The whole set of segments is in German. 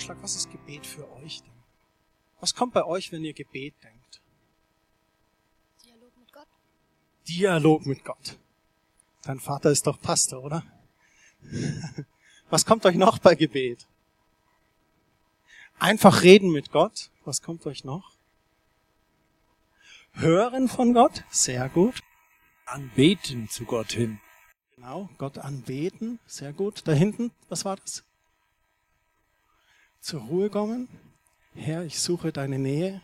Vorschlag, was ist Gebet für euch denn? Was kommt bei euch, wenn ihr Gebet denkt? Dialog mit Gott. Dialog mit Gott. Dein Vater ist doch Pastor, oder? Was kommt euch noch bei Gebet? Einfach reden mit Gott. Was kommt euch noch? Hören von Gott. Sehr gut. Anbeten zu Gott hin. Genau, Gott anbeten. Sehr gut. Da hinten, was war das? Zur Ruhe kommen. Herr, ich suche deine Nähe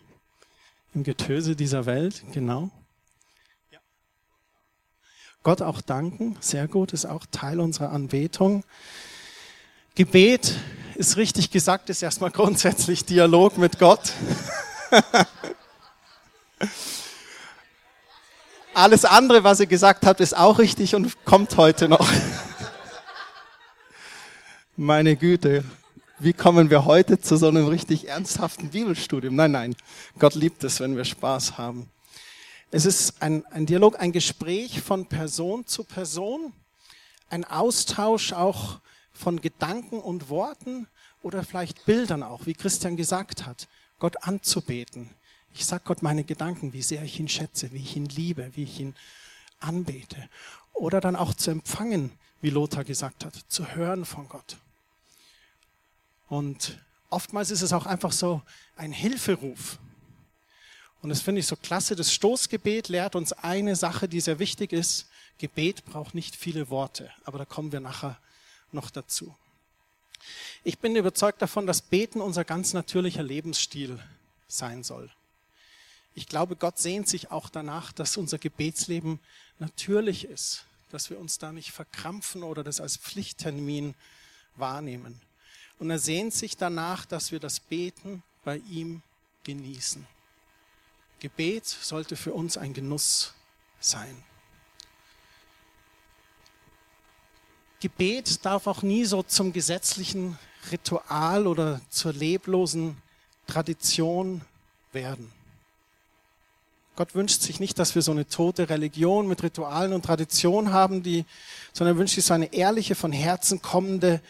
im Getöse dieser Welt. Genau. Ja. Gott auch danken. Sehr gut. Ist auch Teil unserer Anbetung. Gebet ist richtig gesagt, ist erstmal grundsätzlich Dialog mit Gott. Alles andere, was ihr gesagt habt, ist auch richtig und kommt heute noch. Meine Güte, wie kommen wir heute zu so einem richtig ernsthaften Bibelstudium? Nein, nein, Gott liebt es, wenn wir Spaß haben. Es ist ein, ein Dialog, ein Gespräch von Person zu Person, ein Austausch auch von Gedanken und Worten oder vielleicht Bildern auch, wie Christian gesagt hat, Gott anzubeten. Ich sag Gott meine Gedanken, wie sehr ich ihn schätze, wie ich ihn liebe, wie ich ihn anbete. Oder dann auch zu empfangen, wie Lothar gesagt hat, zu hören von Gott. Und oftmals ist es auch einfach so ein Hilferuf. Und das finde ich so klasse. Das Stoßgebet lehrt uns eine Sache, die sehr wichtig ist. Gebet braucht nicht viele Worte, aber da kommen wir nachher noch dazu. Ich bin überzeugt davon, dass Beten unser ganz natürlicher Lebensstil sein soll. Ich glaube, Gott sehnt sich auch danach, dass unser Gebetsleben natürlich ist, dass wir uns da nicht verkrampfen oder das als Pflichttermin wahrnehmen. Und er sehnt sich danach, dass wir das Beten bei ihm genießen. Gebet sollte für uns ein Genuss sein. Gebet darf auch nie so zum gesetzlichen Ritual oder zur leblosen Tradition werden. Gott wünscht sich nicht, dass wir so eine tote Religion mit Ritualen und Tradition haben, die, sondern er wünscht sich so eine ehrliche, von Herzen kommende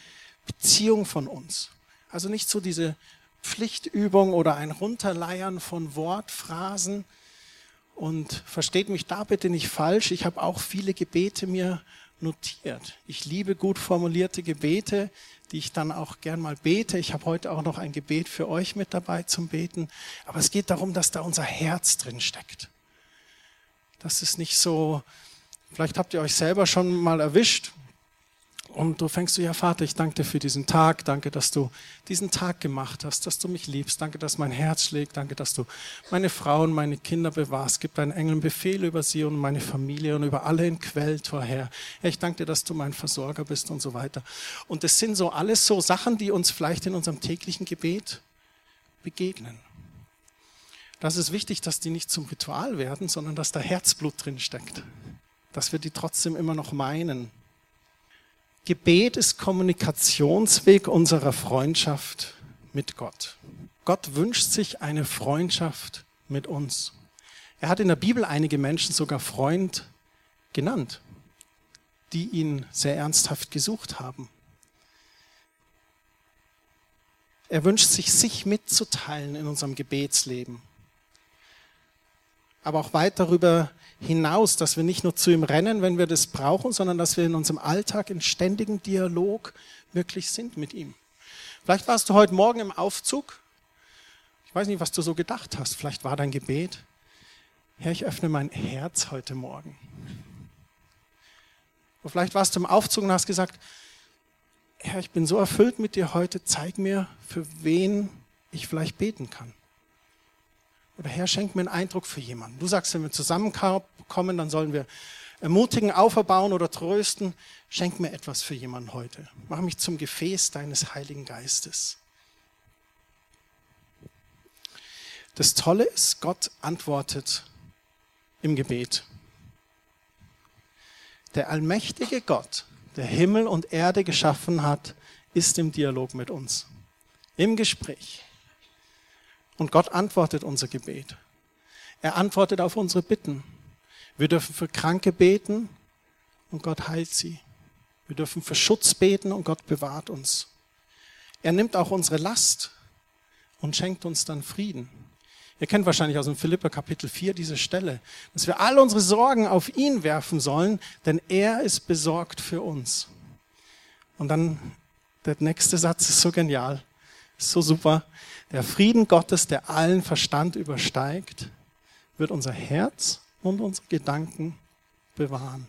Beziehung von uns. Also nicht so diese Pflichtübung oder ein Runterleiern von Wortphrasen. Und versteht mich da bitte nicht falsch. Ich habe auch viele Gebete mir notiert. Ich liebe gut formulierte Gebete, die ich dann auch gern mal bete. Ich habe heute auch noch ein Gebet für euch mit dabei zum Beten. Aber es geht darum, dass da unser Herz drin steckt. Das ist nicht so, vielleicht habt ihr euch selber schon mal erwischt, und du fängst du, ja Vater, ich danke dir für diesen Tag, danke, dass du diesen Tag gemacht hast, dass du mich liebst, danke, dass mein Herz schlägt, danke, dass du meine Frau und meine Kinder bewahrst, gib deinen Engeln Befehl über sie und meine Familie und über alle in Quelltor, Herr. Herr, ich danke dir, dass du mein Versorger bist und so weiter. Und das sind so alles so Sachen, die uns vielleicht in unserem täglichen Gebet begegnen. Das ist wichtig, dass die nicht zum Ritual werden, sondern dass da Herzblut drin steckt. Dass wir die trotzdem immer noch meinen Gebet ist Kommunikationsweg unserer Freundschaft mit Gott. Gott wünscht sich eine Freundschaft mit uns. Er hat in der Bibel einige Menschen sogar Freund genannt, die ihn sehr ernsthaft gesucht haben. Er wünscht sich, sich mitzuteilen in unserem Gebetsleben. Aber auch weit darüber hinaus, dass wir nicht nur zu ihm rennen, wenn wir das brauchen, sondern dass wir in unserem Alltag in ständigem Dialog wirklich sind mit ihm. Vielleicht warst du heute Morgen im Aufzug. Ich weiß nicht, was du so gedacht hast. Vielleicht war dein Gebet. Herr, ich öffne mein Herz heute Morgen. Oder vielleicht warst du im Aufzug und hast gesagt, Herr, ich bin so erfüllt mit dir heute, zeig mir, für wen ich vielleicht beten kann. Oder Herr, schenk mir einen Eindruck für jemanden. Du sagst, wenn wir zusammenkommen, dann sollen wir ermutigen, auferbauen oder trösten. Schenk mir etwas für jemanden heute. Mach mich zum Gefäß deines Heiligen Geistes. Das Tolle ist, Gott antwortet im Gebet. Der allmächtige Gott, der Himmel und Erde geschaffen hat, ist im Dialog mit uns, im Gespräch. Und Gott antwortet unser Gebet. Er antwortet auf unsere Bitten. Wir dürfen für Kranke beten und Gott heilt sie. Wir dürfen für Schutz beten und Gott bewahrt uns. Er nimmt auch unsere Last und schenkt uns dann Frieden. Ihr kennt wahrscheinlich aus dem Philipper Kapitel 4 diese Stelle, dass wir all unsere Sorgen auf ihn werfen sollen, denn er ist besorgt für uns. Und dann der nächste Satz ist so genial, so super. Der Frieden Gottes, der allen Verstand übersteigt, wird unser Herz und unsere Gedanken bewahren.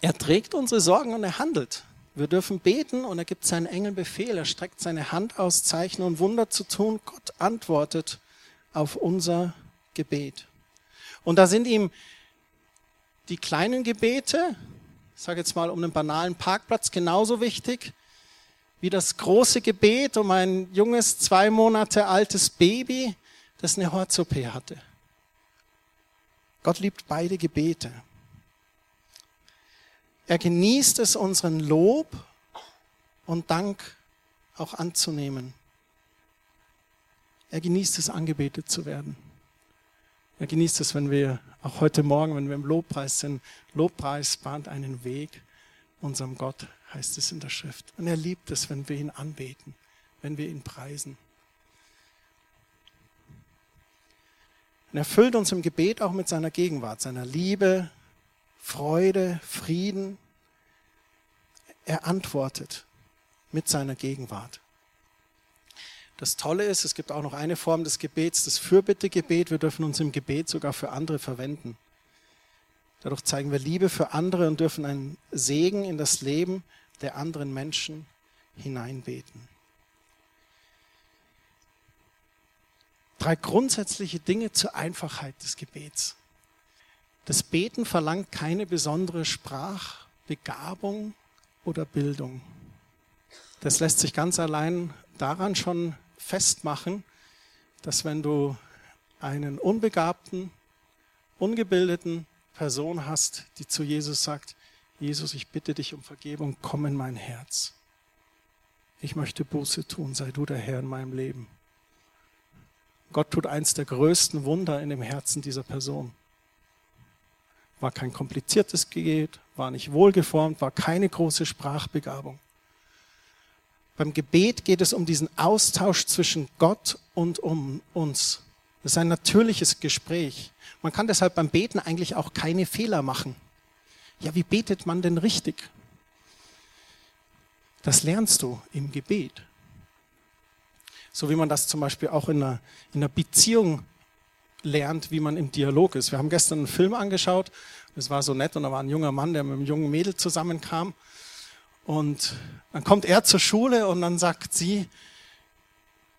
Er trägt unsere Sorgen und er handelt. Wir dürfen beten und er gibt seinen Engeln Befehl. Er streckt seine Hand aus, Zeichen und Wunder zu tun. Gott antwortet auf unser Gebet. Und da sind ihm die kleinen Gebete, ich sage jetzt mal um einen banalen Parkplatz, genauso wichtig wie das große Gebet um ein junges, zwei Monate altes Baby, das eine Herz-OP hatte. Gott liebt beide Gebete. Er genießt es, unseren Lob und Dank auch anzunehmen. Er genießt es, angebetet zu werden. Er genießt es, wenn wir auch heute Morgen, wenn wir im Lobpreis sind, Lobpreis bahnt einen Weg unserem Gott, heißt es in der Schrift. Und er liebt es, wenn wir ihn anbeten, wenn wir ihn preisen. Und er füllt uns im Gebet auch mit seiner Gegenwart, seiner Liebe, Freude, Frieden. Er antwortet mit seiner Gegenwart. Das Tolle ist, es gibt auch noch eine Form des Gebets, das Fürbittegebet. Wir dürfen uns im Gebet sogar für andere verwenden. Dadurch zeigen wir Liebe für andere und dürfen einen Segen in das Leben der anderen Menschen hineinbeten. Drei grundsätzliche Dinge zur Einfachheit des Gebets. Das Beten verlangt keine besondere Sprachbegabung oder Bildung. Das lässt sich ganz allein daran schon festmachen, dass wenn du einen unbegabten, ungebildeten Person hast, die zu Jesus sagt, Jesus, ich bitte dich um Vergebung, komm in mein Herz. Ich möchte Buße tun, sei du der Herr in meinem Leben. Gott tut eins der größten Wunder in dem Herzen dieser Person. War kein kompliziertes Gebet, war nicht wohlgeformt, war keine große Sprachbegabung. Beim Gebet geht es um diesen Austausch zwischen Gott und um uns. Das ist ein natürliches Gespräch. Man kann deshalb beim Beten eigentlich auch keine Fehler machen. Ja, wie betet man denn richtig? Das lernst du im Gebet. So wie man das zum Beispiel auch in einer, in einer Beziehung lernt, wie man im Dialog ist. Wir haben gestern einen Film angeschaut, das war so nett und da war ein junger Mann, der mit einem jungen Mädel zusammenkam und dann kommt er zur Schule und dann sagt sie,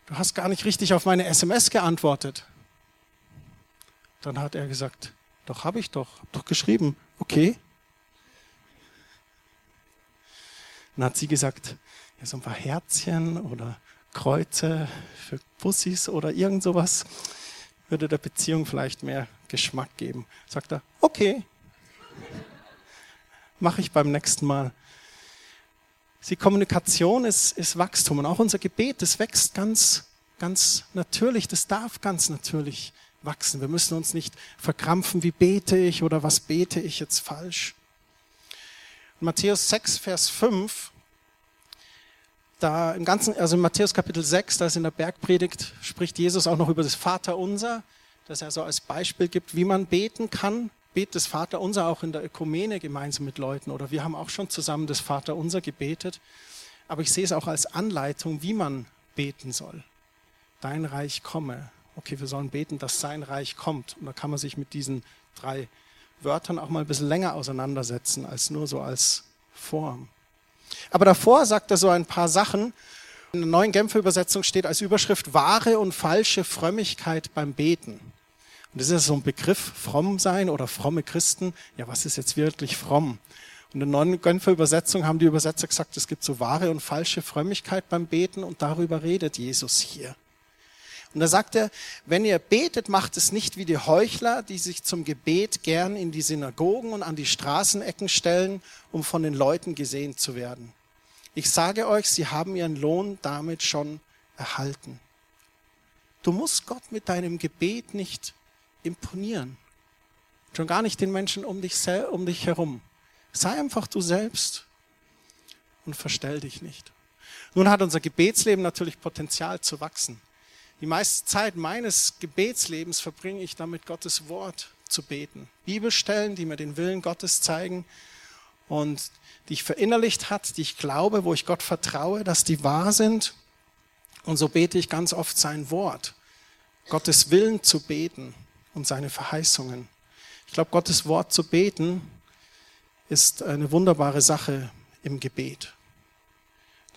du hast gar nicht richtig auf meine SMS geantwortet. Dann hat er gesagt, doch habe ich doch, hab doch geschrieben, okay. Dann hat sie gesagt, ja, so ein paar Herzchen oder Kreuze für Pussys oder irgend sowas würde der Beziehung vielleicht mehr Geschmack geben. Sagt er, okay, mache ich beim nächsten Mal. Die Kommunikation ist, ist Wachstum und auch unser Gebet, das wächst ganz, ganz natürlich, das darf ganz natürlich wachsen. Wir müssen uns nicht verkrampfen, wie bete ich oder was bete ich jetzt falsch. Matthäus 6, Vers 5, da im ganzen, also in Matthäus Kapitel 6, da ist in der Bergpredigt, spricht Jesus auch noch über das Vaterunser, das er so als Beispiel gibt, wie man beten kann bete das Vaterunser auch in der Ökumene gemeinsam mit Leuten oder wir haben auch schon zusammen das Vaterunser gebetet. Aber ich sehe es auch als Anleitung, wie man beten soll. Dein Reich komme. Okay, wir sollen beten, dass sein Reich kommt. Und da kann man sich mit diesen drei Wörtern auch mal ein bisschen länger auseinandersetzen, als nur so als Form. Aber davor sagt er so ein paar Sachen. In der neuen Genfer Übersetzung steht als Überschrift wahre und falsche Frömmigkeit beim Beten. Und das ist so ein Begriff, fromm sein oder fromme Christen. Ja, was ist jetzt wirklich fromm? Und in der neuen Genfer Übersetzung haben die Übersetzer gesagt, es gibt so wahre und falsche Frömmigkeit beim Beten und darüber redet Jesus hier. Und da sagt er, wenn ihr betet, macht es nicht wie die Heuchler, die sich zum Gebet gern in die Synagogen und an die Straßenecken stellen, um von den Leuten gesehen zu werden. Ich sage euch, sie haben ihren Lohn damit schon erhalten. Du musst Gott mit deinem Gebet nicht imponieren. Schon gar nicht den Menschen um dich, um dich herum. Sei einfach du selbst und verstell dich nicht. Nun hat unser Gebetsleben natürlich Potenzial zu wachsen. Die meiste Zeit meines Gebetslebens verbringe ich damit, Gottes Wort zu beten. Bibelstellen, die mir den Willen Gottes zeigen und die ich verinnerlicht hat, die ich glaube, wo ich Gott vertraue, dass die wahr sind. Und so bete ich ganz oft sein Wort. Gottes Willen zu beten und seine Verheißungen. Ich glaube, Gottes Wort zu beten ist eine wunderbare Sache im Gebet.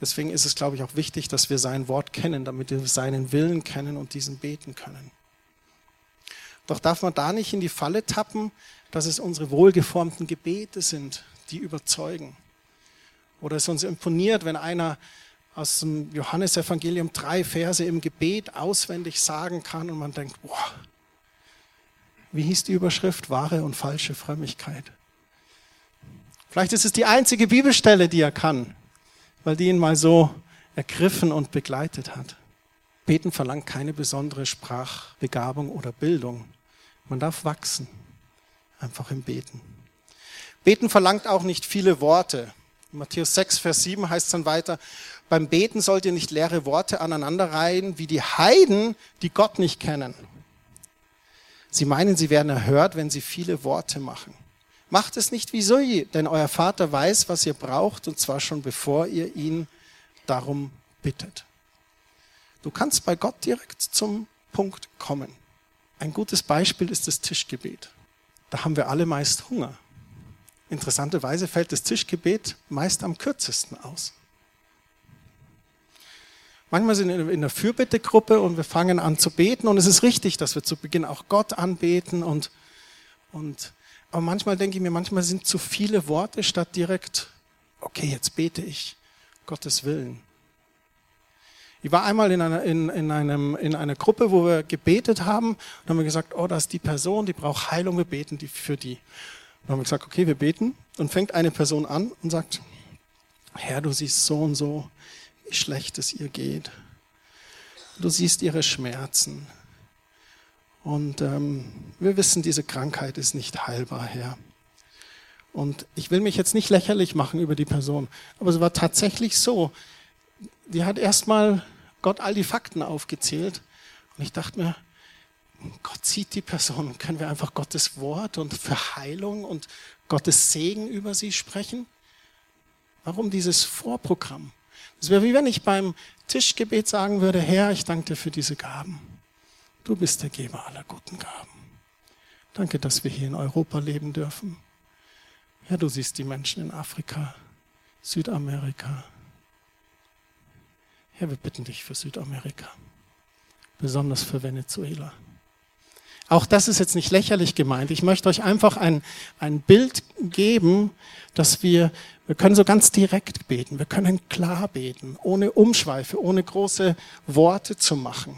Deswegen ist es, glaube ich, auch wichtig, dass wir sein Wort kennen, damit wir seinen Willen kennen und diesen beten können. Doch darf man da nicht in die Falle tappen, dass es unsere wohlgeformten Gebete sind, die überzeugen. Oder es uns imponiert, wenn einer aus dem Johannesevangelium drei Verse im Gebet auswendig sagen kann und man denkt, boah, wie hieß die Überschrift? Wahre und falsche Frömmigkeit. Vielleicht ist es die einzige Bibelstelle, die er kann, weil die ihn mal so ergriffen und begleitet hat. Beten verlangt keine besondere Sprachbegabung oder Bildung. Man darf wachsen, einfach im Beten. Beten verlangt auch nicht viele Worte. In Matthäus 6, Vers 7 heißt es dann weiter, beim Beten sollt ihr nicht leere Worte aneinanderreihen, wie die Heiden, die Gott nicht kennen. Sie meinen, sie werden erhört, wenn sie viele Worte machen. Macht es nicht wie so, denn euer Vater weiß, was ihr braucht, und zwar schon bevor ihr ihn darum bittet. Du kannst bei Gott direkt zum Punkt kommen. Ein gutes Beispiel ist das Tischgebet. Da haben wir alle meist Hunger. Interessanterweise fällt das Tischgebet meist am kürzesten aus. Manchmal sind wir in der Fürbittegruppe und wir fangen an zu beten und es ist richtig, dass wir zu Beginn auch Gott anbeten und, und, aber manchmal denke ich mir, manchmal sind zu viele Worte statt direkt, okay, jetzt bete ich Gottes Willen. Ich war einmal in einer, in, in, einem, in einer Gruppe, wo wir gebetet haben und haben wir gesagt, oh, das ist die Person, die braucht Heilung, wir beten die für die. Und haben wir gesagt, okay, wir beten und fängt eine Person an und sagt, Herr, du siehst so und so, wie schlecht es ihr geht. Du siehst ihre Schmerzen. Und ähm, wir wissen, diese Krankheit ist nicht heilbar, Herr. Und ich will mich jetzt nicht lächerlich machen über die Person, aber es war tatsächlich so. Die hat erstmal Gott all die Fakten aufgezählt. Und ich dachte mir, Gott sieht die Person. Können wir einfach Gottes Wort und für Heilung und Gottes Segen über sie sprechen? Warum dieses Vorprogramm? Es wäre wie wenn ich beim Tischgebet sagen würde, Herr, ich danke dir für diese Gaben. Du bist der Geber aller guten Gaben. Danke, dass wir hier in Europa leben dürfen. Herr, du siehst die Menschen in Afrika, Südamerika. Herr, wir bitten dich für Südamerika, besonders für Venezuela. Auch das ist jetzt nicht lächerlich gemeint. Ich möchte euch einfach ein, ein Bild geben, dass wir, wir können so ganz direkt beten. Wir können klar beten, ohne Umschweife, ohne große Worte zu machen.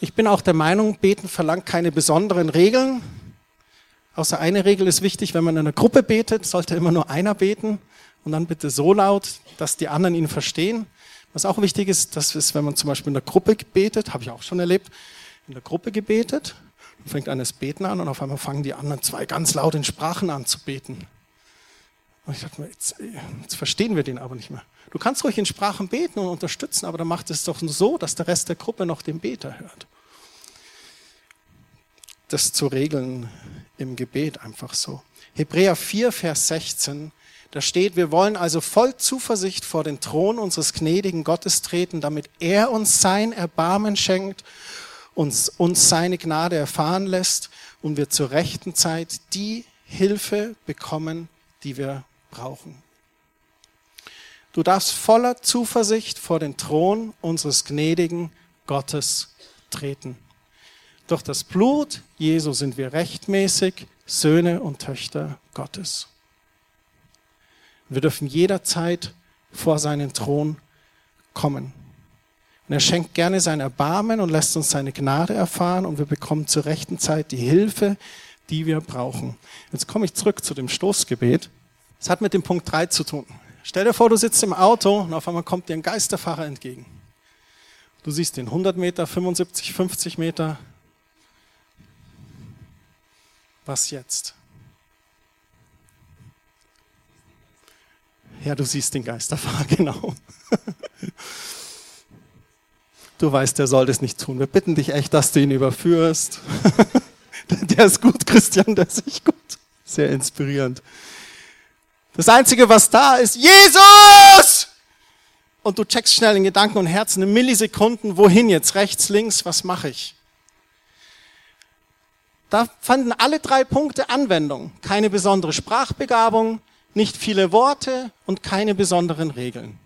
Ich bin auch der Meinung, beten verlangt keine besonderen Regeln. Außer eine Regel ist wichtig, wenn man in einer Gruppe betet, sollte immer nur einer beten und dann bitte so laut, dass die anderen ihn verstehen. Was auch wichtig ist, das ist, wenn man zum Beispiel in der Gruppe betet, habe ich auch schon erlebt, in der Gruppe gebetet, fängt eines Beten an und auf einmal fangen die anderen zwei ganz laut in Sprachen an zu beten. Und ich dachte mir, jetzt, jetzt verstehen wir den aber nicht mehr. Du kannst ruhig in Sprachen beten und unterstützen, aber dann macht es doch so, dass der Rest der Gruppe noch den Beter hört. Das zu regeln im Gebet einfach so. Hebräer 4, Vers 16 da steht, wir wollen also voll Zuversicht vor den Thron unseres gnädigen Gottes treten, damit er uns sein Erbarmen schenkt, uns, uns seine Gnade erfahren lässt und wir zur rechten Zeit die Hilfe bekommen, die wir brauchen. Du darfst voller Zuversicht vor den Thron unseres gnädigen Gottes treten. Durch das Blut Jesu sind wir rechtmäßig Söhne und Töchter Gottes. Wir dürfen jederzeit vor seinen Thron kommen. Und er schenkt gerne sein Erbarmen und lässt uns seine Gnade erfahren und wir bekommen zur rechten Zeit die Hilfe, die wir brauchen. Jetzt komme ich zurück zu dem Stoßgebet. Es hat mit dem Punkt 3 zu tun. Stell dir vor, du sitzt im Auto und auf einmal kommt dir ein Geisterfahrer entgegen. Du siehst den 100 Meter, 75, 50 Meter. Was jetzt? Ja, du siehst den Geisterfahrer, genau. Du weißt, der soll das nicht tun. Wir bitten dich echt, dass du ihn überführst. Der ist gut, Christian, der ist echt gut. Sehr inspirierend. Das Einzige, was da ist, Jesus! Und du checkst schnell in Gedanken und Herzen in Millisekunden, wohin jetzt? Rechts, links, was mache ich? Da fanden alle drei Punkte Anwendung. Keine besondere Sprachbegabung, nicht viele Worte und keine besonderen Regeln.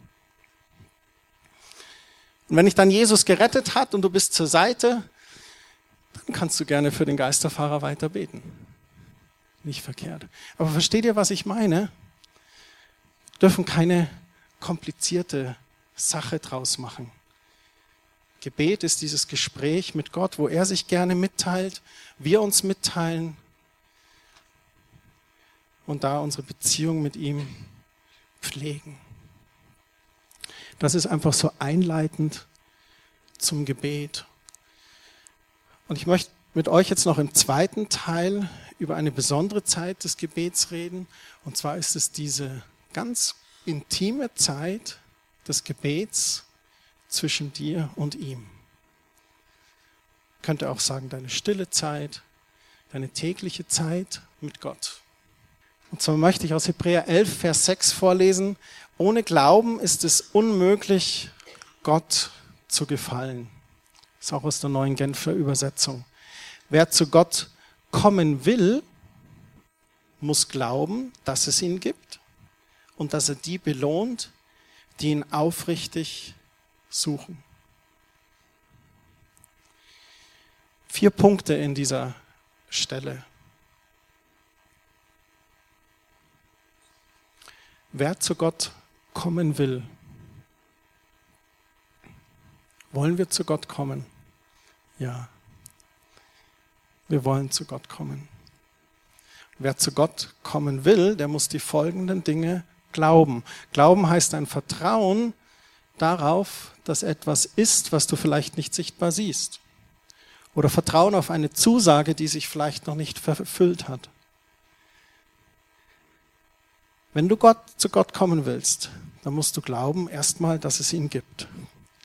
Und wenn dich dann Jesus gerettet hat und du bist zur Seite, dann kannst du gerne für den Geisterfahrer weiter beten. Nicht verkehrt. Aber versteht ihr, was ich meine? Wir dürfen keine komplizierte Sache draus machen. Gebet ist dieses Gespräch mit Gott, wo er sich gerne mitteilt, wir uns mitteilen und da unsere Beziehung mit ihm pflegen. Das ist einfach so einleitend zum Gebet. Und ich möchte mit euch jetzt noch im zweiten Teil über eine besondere Zeit des Gebets reden. Und zwar ist es diese ganz intime Zeit des Gebets zwischen dir und ihm. Ich könnte auch sagen, deine stille Zeit, deine tägliche Zeit mit Gott. Und zwar möchte ich aus Hebräer 11, Vers 6 vorlesen. Ohne Glauben ist es unmöglich, Gott zu gefallen. Das ist auch aus der neuen Genfer Übersetzung. Wer zu Gott kommen will, muss glauben, dass es ihn gibt und dass er die belohnt, die ihn aufrichtig suchen. Vier Punkte in dieser Stelle. Wer zu Gott kommen will, wollen wir zu Gott kommen? Ja. Wir wollen zu Gott kommen. Wer zu Gott kommen will, der muss die folgenden Dinge glauben. Glauben heißt ein Vertrauen darauf, dass etwas ist, was du vielleicht nicht sichtbar siehst. Oder Vertrauen auf eine Zusage, die sich vielleicht noch nicht erfüllt hat. Wenn du Gott, zu Gott kommen willst, dann musst du glauben erstmal, dass es ihn gibt.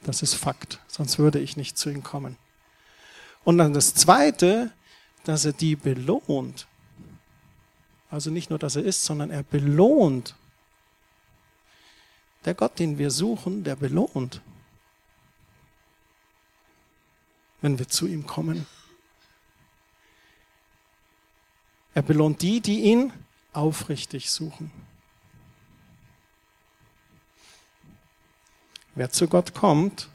Das ist Fakt, sonst würde ich nicht zu ihm kommen. Und dann das Zweite, dass er die belohnt. Also nicht nur, dass er ist, sondern er belohnt. Der Gott, den wir suchen, der belohnt, wenn wir zu ihm kommen. Er belohnt die, die ihn aufrichtig suchen. Wer zu Gott kommt,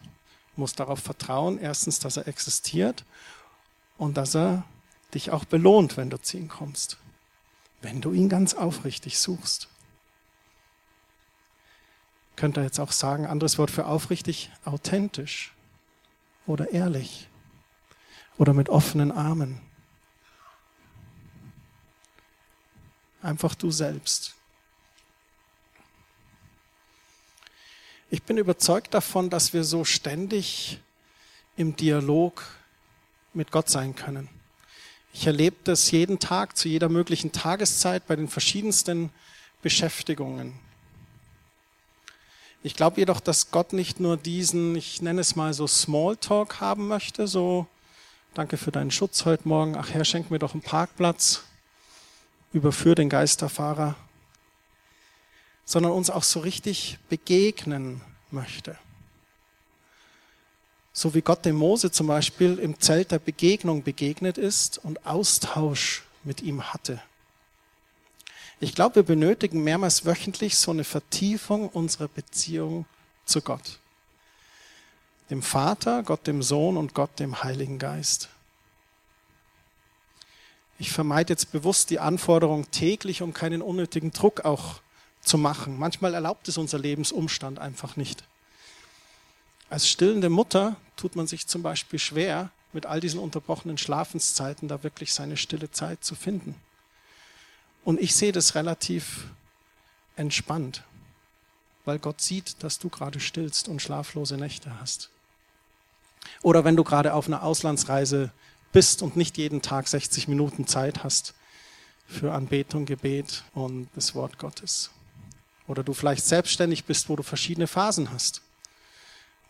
muss darauf vertrauen, erstens, dass er existiert und dass er dich auch belohnt, wenn du zu ihm kommst, wenn du ihn ganz aufrichtig suchst. Könnt ihr jetzt auch sagen, anderes Wort für aufrichtig, authentisch oder ehrlich oder mit offenen Armen. Einfach du selbst. Ich bin überzeugt davon, dass wir so ständig im Dialog mit Gott sein können. Ich erlebe das jeden Tag, zu jeder möglichen Tageszeit, bei den verschiedensten Beschäftigungen. Ich glaube jedoch, dass Gott nicht nur diesen, ich nenne es mal so Smalltalk haben möchte, so danke für deinen Schutz heute Morgen, ach Herr, schenk mir doch einen Parkplatz, überführ den Geisterfahrer, sondern uns auch so richtig begegnen möchte. So wie Gott dem Mose zum Beispiel im Zelt der Begegnung begegnet ist und Austausch mit ihm hatte. Ich glaube, wir benötigen mehrmals wöchentlich so eine Vertiefung unserer Beziehung zu Gott. Dem Vater, Gott dem Sohn und Gott dem Heiligen Geist. Ich vermeide jetzt bewusst die Anforderung täglich, um keinen unnötigen Druck auch zu machen. Manchmal erlaubt es unser Lebensumstand einfach nicht. Als stillende Mutter tut man sich zum Beispiel schwer, mit all diesen unterbrochenen Schlafenszeiten da wirklich seine stille Zeit zu finden. Und ich sehe das relativ entspannt, weil Gott sieht, dass du gerade stillst und schlaflose Nächte hast. Oder wenn du gerade auf einer Auslandsreise bist und nicht jeden Tag 60 Minuten Zeit hast für Anbetung, Gebet und das Wort Gottes. Oder du vielleicht selbstständig bist, wo du verschiedene Phasen hast.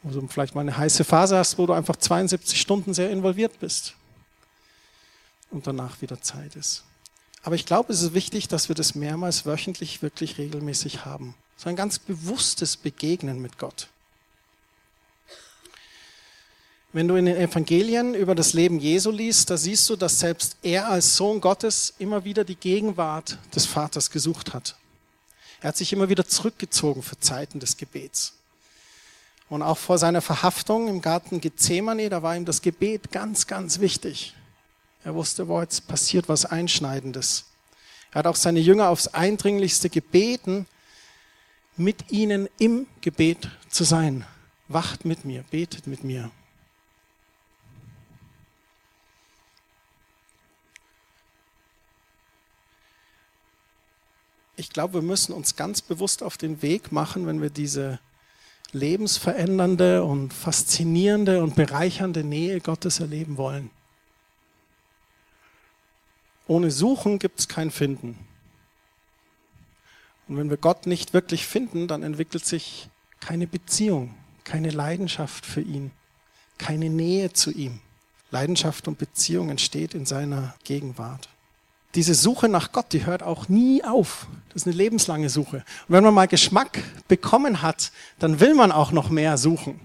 Wo du vielleicht mal eine heiße Phase hast, wo du einfach 72 Stunden sehr involviert bist. Und danach wieder Zeit ist. Aber ich glaube, es ist wichtig, dass wir das mehrmals wöchentlich wirklich regelmäßig haben. So ein ganz bewusstes Begegnen mit Gott. Wenn du in den Evangelien über das Leben Jesu liest, da siehst du, dass selbst er als Sohn Gottes immer wieder die Gegenwart des Vaters gesucht hat. Er hat sich immer wieder zurückgezogen für Zeiten des Gebets. Und auch vor seiner Verhaftung im Garten Gethsemane, da war ihm das Gebet ganz, ganz wichtig. Er wusste, wo jetzt passiert was Einschneidendes. Er hat auch seine Jünger aufs Eindringlichste gebeten, mit ihnen im Gebet zu sein. Wacht mit mir, betet mit mir. Ich glaube, wir müssen uns ganz bewusst auf den Weg machen, wenn wir diese lebensverändernde und faszinierende und bereichernde Nähe Gottes erleben wollen. Ohne Suchen gibt es kein Finden. Und wenn wir Gott nicht wirklich finden, dann entwickelt sich keine Beziehung, keine Leidenschaft für ihn, keine Nähe zu ihm. Leidenschaft und Beziehung entsteht in seiner Gegenwart. Diese Suche nach Gott, die hört auch nie auf. Das ist eine lebenslange Suche. Und wenn man mal Geschmack bekommen hat, dann will man auch noch mehr suchen.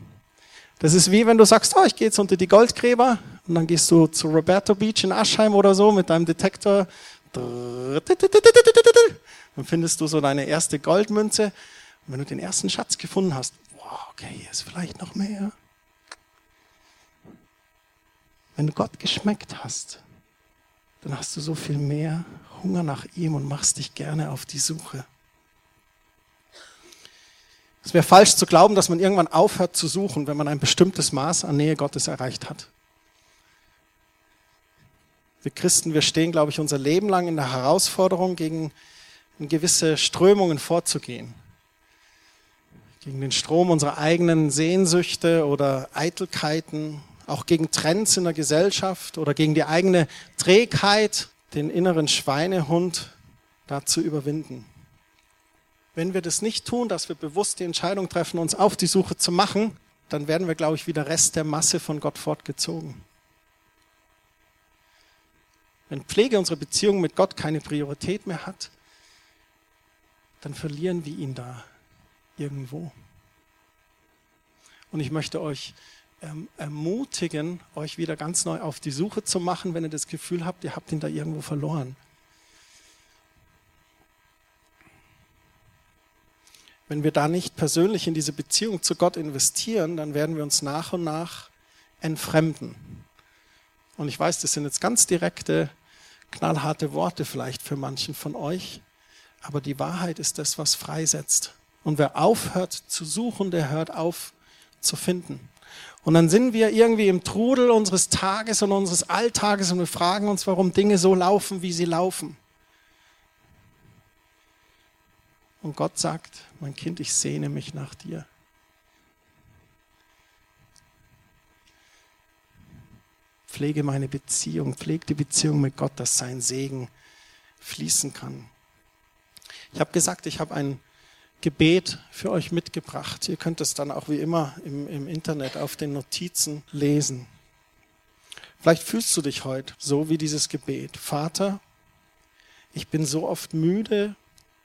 Das ist wie wenn du sagst, oh, ich gehe jetzt unter die Goldgräber und dann gehst du zu Roberto Beach in Aschheim oder so mit deinem Detektor. Dann findest du so deine erste Goldmünze. Und wenn du den ersten Schatz gefunden hast, wow, okay, hier ist vielleicht noch mehr. Wenn du Gott geschmeckt hast, dann hast du so viel mehr Hunger nach ihm und machst dich gerne auf die Suche. Es wäre falsch zu glauben, dass man irgendwann aufhört zu suchen, wenn man ein bestimmtes Maß an Nähe Gottes erreicht hat. Wir Christen, wir stehen, glaube ich, unser Leben lang in der Herausforderung, gegen gewisse Strömungen vorzugehen. Gegen den Strom unserer eigenen Sehnsüchte oder Eitelkeiten, auch gegen Trends in der Gesellschaft oder gegen die eigene Trägheit, den inneren Schweinehund da zu überwinden. Wenn wir das nicht tun, dass wir bewusst die Entscheidung treffen, uns auf die Suche zu machen, dann werden wir, glaube ich, wie der Rest der Masse von Gott fortgezogen. Wenn Pflege unserer Beziehung mit Gott keine Priorität mehr hat, dann verlieren wir ihn da irgendwo. Und ich möchte euch ähm, ermutigen, euch wieder ganz neu auf die Suche zu machen, wenn ihr das Gefühl habt, ihr habt ihn da irgendwo verloren. Wenn wir da nicht persönlich in diese Beziehung zu Gott investieren, dann werden wir uns nach und nach entfremden. Und ich weiß, das sind jetzt ganz direkte, knallharte Worte vielleicht für manchen von euch, aber die Wahrheit ist das, was freisetzt. Und wer aufhört zu suchen, der hört auf zu finden. Und dann sind wir irgendwie im Trudel unseres Tages und unseres Alltages und wir fragen uns, warum Dinge so laufen, wie sie laufen. Und Gott sagt, mein Kind, ich sehne mich nach dir. Pflege meine Beziehung, pflege die Beziehung mit Gott, dass sein Segen fließen kann. Ich habe gesagt, ich habe ein Gebet für euch mitgebracht. Ihr könnt es dann auch wie immer im, im Internet auf den Notizen lesen. Vielleicht fühlst du dich heute so wie dieses Gebet. Vater, ich bin so oft müde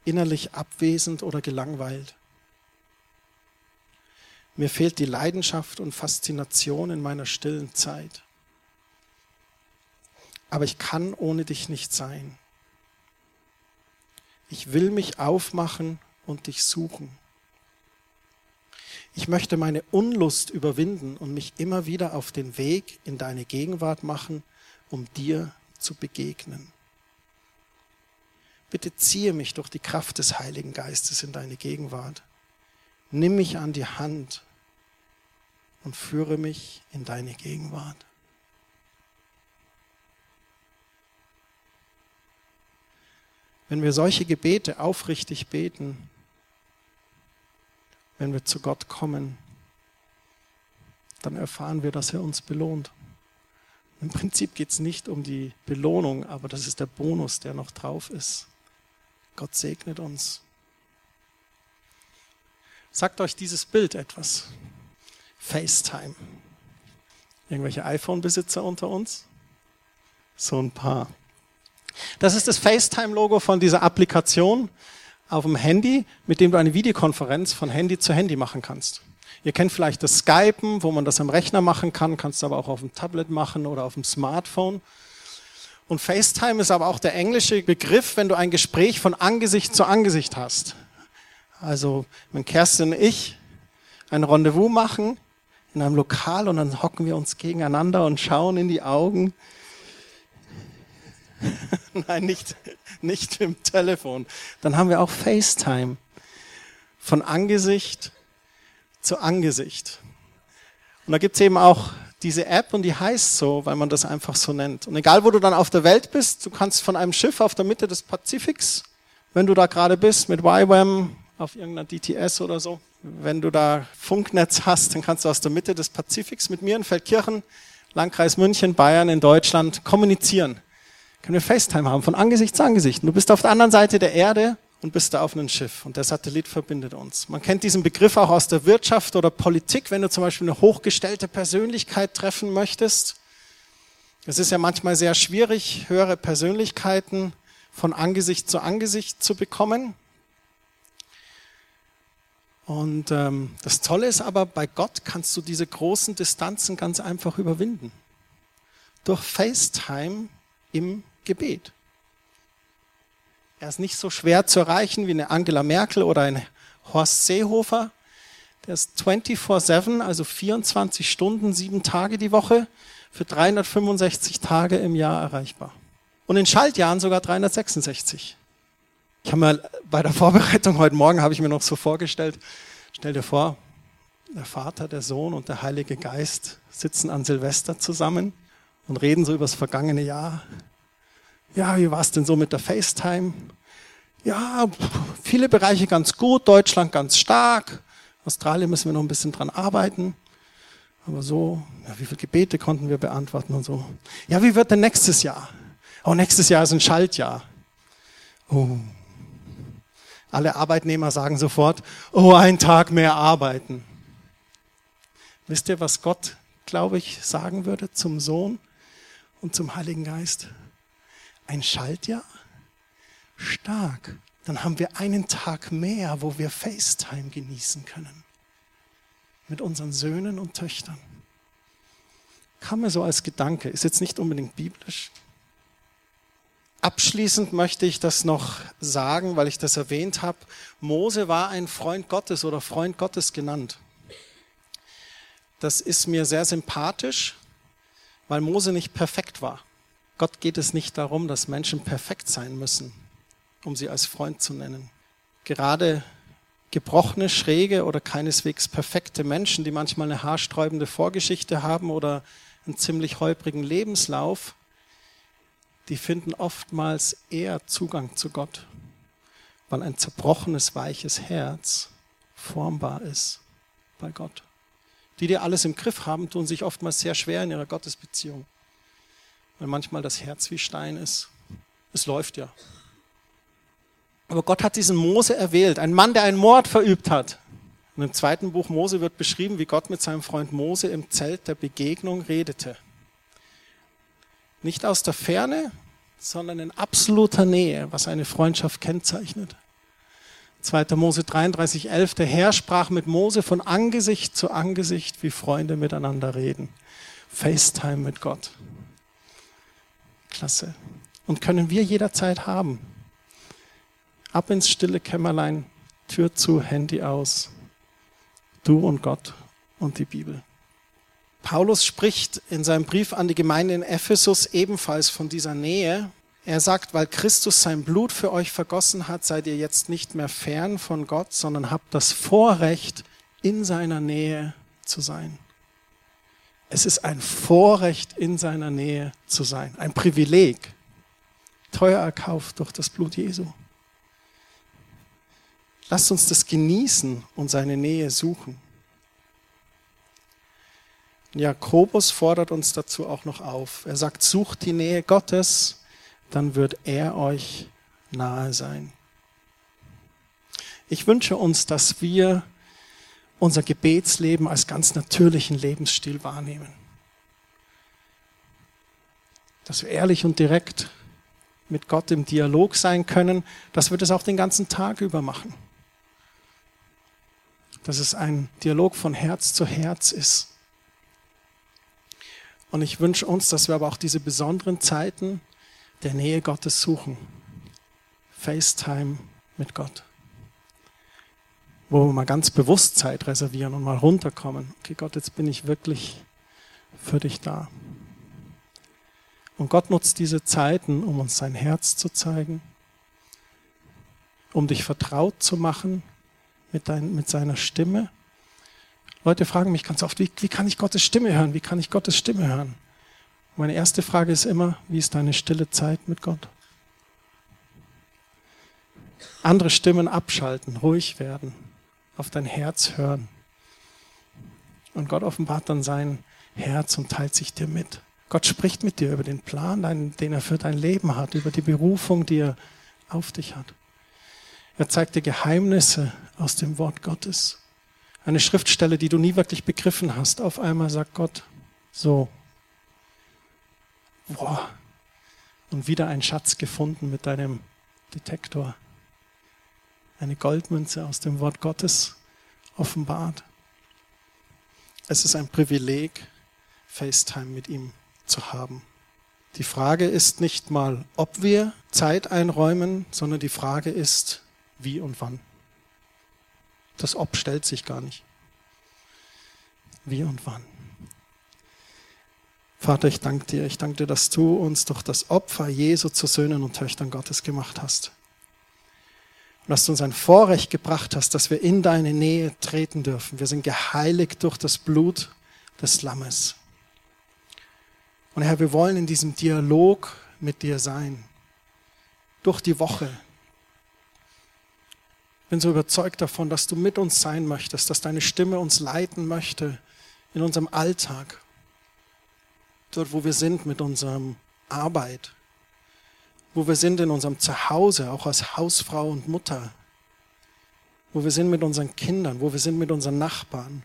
innerlich abwesend oder gelangweilt. Mir fehlt die Leidenschaft und Faszination in meiner stillen Zeit. Aber ich kann ohne dich nicht sein. Ich will mich aufmachen und dich suchen. Ich möchte meine Unlust überwinden und mich immer wieder auf den Weg in deine Gegenwart machen, um dir zu begegnen. Bitte ziehe mich durch die Kraft des Heiligen Geistes in deine Gegenwart. Nimm mich an die Hand und führe mich in deine Gegenwart. Wenn wir solche Gebete aufrichtig beten, wenn wir zu Gott kommen, dann erfahren wir, dass er uns belohnt. Im Prinzip geht es nicht um die Belohnung, aber das ist der Bonus, der noch drauf ist. Gott segnet uns. Sagt euch dieses Bild etwas? FaceTime. Irgendwelche iPhone-Besitzer unter uns? So ein paar. Das ist das FaceTime-Logo von dieser Applikation auf dem Handy, mit dem du eine Videokonferenz von Handy zu Handy machen kannst. Ihr kennt vielleicht das Skypen, wo man das am Rechner machen kann, kannst aber auch auf dem Tablet machen oder auf dem Smartphone. Und FaceTime ist aber auch der englische Begriff, wenn du ein Gespräch von Angesicht zu Angesicht hast. Also, wenn Kerstin und ich ein Rendezvous machen in einem Lokal und dann hocken wir uns gegeneinander und schauen in die Augen. Nein, nicht, nicht im Telefon. Dann haben wir auch FaceTime. Von Angesicht zu Angesicht. Und da gibt's eben auch diese App und die heißt so, weil man das einfach so nennt. Und egal, wo du dann auf der Welt bist, du kannst von einem Schiff auf der Mitte des Pazifiks, wenn du da gerade bist mit YWAM auf irgendeiner DTS oder so, wenn du da Funknetz hast, dann kannst du aus der Mitte des Pazifiks mit mir in Feldkirchen, Landkreis München, Bayern in Deutschland kommunizieren. Können wir FaceTime haben, von Angesicht zu Angesicht. Du bist auf der anderen Seite der Erde und bist da auf einem Schiff und der Satellit verbindet uns. Man kennt diesen Begriff auch aus der Wirtschaft oder Politik, wenn du zum Beispiel eine hochgestellte Persönlichkeit treffen möchtest. Es ist ja manchmal sehr schwierig, höhere Persönlichkeiten von Angesicht zu Angesicht zu bekommen. Und ähm, das Tolle ist aber, bei Gott kannst du diese großen Distanzen ganz einfach überwinden. Durch FaceTime im Gebet. Er ist nicht so schwer zu erreichen wie eine Angela Merkel oder ein Horst Seehofer. Der ist 24-7, also 24 Stunden, sieben Tage die Woche, für 365 Tage im Jahr erreichbar. Und in Schaltjahren sogar 366. Ich habe mir bei der Vorbereitung heute Morgen habe ich mir noch so vorgestellt, stell dir vor, der Vater, der Sohn und der Heilige Geist sitzen an Silvester zusammen und reden so über das vergangene Jahr ja, wie war es denn so mit der FaceTime? Ja, viele Bereiche ganz gut, Deutschland ganz stark, Australien müssen wir noch ein bisschen dran arbeiten. Aber so, ja, wie viele Gebete konnten wir beantworten und so. Ja, wie wird denn nächstes Jahr? Oh, nächstes Jahr ist ein Schaltjahr. Oh. Alle Arbeitnehmer sagen sofort, oh, ein Tag mehr arbeiten. Wisst ihr, was Gott, glaube ich, sagen würde zum Sohn und zum Heiligen Geist? Ein Schaltjahr? Stark. Dann haben wir einen Tag mehr, wo wir FaceTime genießen können. Mit unseren Söhnen und Töchtern. Kam mir so als Gedanke, ist jetzt nicht unbedingt biblisch. Abschließend möchte ich das noch sagen, weil ich das erwähnt habe. Mose war ein Freund Gottes oder Freund Gottes genannt. Das ist mir sehr sympathisch, weil Mose nicht perfekt war. Gott geht es nicht darum, dass Menschen perfekt sein müssen, um sie als Freund zu nennen. Gerade gebrochene, schräge oder keineswegs perfekte Menschen, die manchmal eine haarsträubende Vorgeschichte haben oder einen ziemlich holprigen Lebenslauf, die finden oftmals eher Zugang zu Gott, weil ein zerbrochenes, weiches Herz formbar ist bei Gott. Die, die alles im Griff haben, tun sich oftmals sehr schwer in ihrer Gottesbeziehung weil manchmal das Herz wie Stein ist. Es läuft ja. Aber Gott hat diesen Mose erwählt, ein Mann, der einen Mord verübt hat. Und im zweiten Buch Mose wird beschrieben, wie Gott mit seinem Freund Mose im Zelt der Begegnung redete. Nicht aus der Ferne, sondern in absoluter Nähe, was eine Freundschaft kennzeichnet. 2. Mose 33, 11. Der Herr sprach mit Mose von Angesicht zu Angesicht, wie Freunde miteinander reden. FaceTime mit Gott. Klasse. Und können wir jederzeit haben. Ab ins stille Kämmerlein, Tür zu, Handy aus. Du und Gott und die Bibel. Paulus spricht in seinem Brief an die Gemeinde in Ephesus ebenfalls von dieser Nähe. Er sagt, weil Christus sein Blut für euch vergossen hat, seid ihr jetzt nicht mehr fern von Gott, sondern habt das Vorrecht, in seiner Nähe zu sein. Es ist ein Vorrecht, in seiner Nähe zu sein, ein Privileg, teuer erkauft durch das Blut Jesu. Lasst uns das genießen und seine Nähe suchen. Jakobus fordert uns dazu auch noch auf. Er sagt, sucht die Nähe Gottes, dann wird er euch nahe sein. Ich wünsche uns, dass wir unser Gebetsleben als ganz natürlichen Lebensstil wahrnehmen. Dass wir ehrlich und direkt mit Gott im Dialog sein können, dass wir das auch den ganzen Tag über machen. Dass es ein Dialog von Herz zu Herz ist. Und ich wünsche uns, dass wir aber auch diese besonderen Zeiten der Nähe Gottes suchen. FaceTime mit Gott. Wo wir mal ganz bewusst Zeit reservieren und mal runterkommen. Okay, Gott, jetzt bin ich wirklich für dich da. Und Gott nutzt diese Zeiten, um uns sein Herz zu zeigen, um dich vertraut zu machen mit, dein, mit seiner Stimme. Leute fragen mich ganz oft, wie, wie kann ich Gottes Stimme hören? Wie kann ich Gottes Stimme hören? Meine erste Frage ist immer, wie ist deine stille Zeit mit Gott? Andere Stimmen abschalten, ruhig werden, auf dein Herz hören. Und Gott offenbart dann sein Herz und teilt sich dir mit. Gott spricht mit dir über den Plan, den er für dein Leben hat, über die Berufung, die er auf dich hat. Er zeigt dir Geheimnisse aus dem Wort Gottes. Eine Schriftstelle, die du nie wirklich begriffen hast. Auf einmal sagt Gott, so, Boah. Und wieder ein Schatz gefunden mit deinem Detektor. Eine Goldmünze aus dem Wort Gottes offenbart. Es ist ein Privileg, FaceTime mit ihm zu haben. Die Frage ist nicht mal, ob wir Zeit einräumen, sondern die Frage ist, wie und wann. Das Ob stellt sich gar nicht. Wie und wann. Vater, ich danke dir. Ich danke dir, dass du uns durch das Opfer Jesu zu Söhnen und Töchtern Gottes gemacht hast. Und dass du uns ein Vorrecht gebracht hast, dass wir in deine Nähe treten dürfen. Wir sind geheiligt durch das Blut des Lammes. Und Herr, wir wollen in diesem Dialog mit dir sein. Durch die Woche. Ich bin so überzeugt davon, dass du mit uns sein möchtest, dass deine Stimme uns leiten möchte in unserem Alltag dort wo wir sind mit unserer Arbeit, wo wir sind in unserem Zuhause, auch als Hausfrau und Mutter, wo wir sind mit unseren Kindern, wo wir sind mit unseren Nachbarn.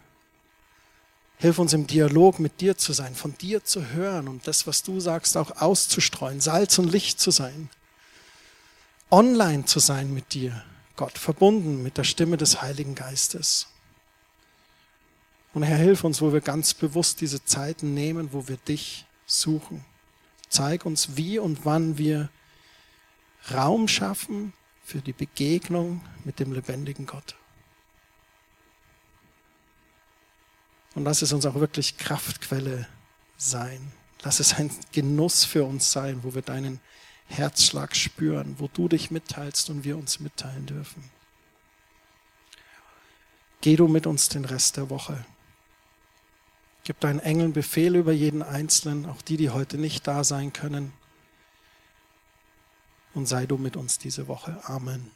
Hilf uns im Dialog mit dir zu sein, von dir zu hören und das, was du sagst, auch auszustreuen, Salz und Licht zu sein, online zu sein mit dir, Gott, verbunden mit der Stimme des Heiligen Geistes. Und Herr, hilf uns, wo wir ganz bewusst diese Zeiten nehmen, wo wir dich suchen. Zeig uns, wie und wann wir Raum schaffen für die Begegnung mit dem lebendigen Gott. Und lass es uns auch wirklich Kraftquelle sein. Lass es ein Genuss für uns sein, wo wir deinen Herzschlag spüren, wo du dich mitteilst und wir uns mitteilen dürfen. Geh du mit uns den Rest der Woche. Gib deinen Engeln Befehl über jeden Einzelnen, auch die, die heute nicht da sein können. Und sei du mit uns diese Woche. Amen.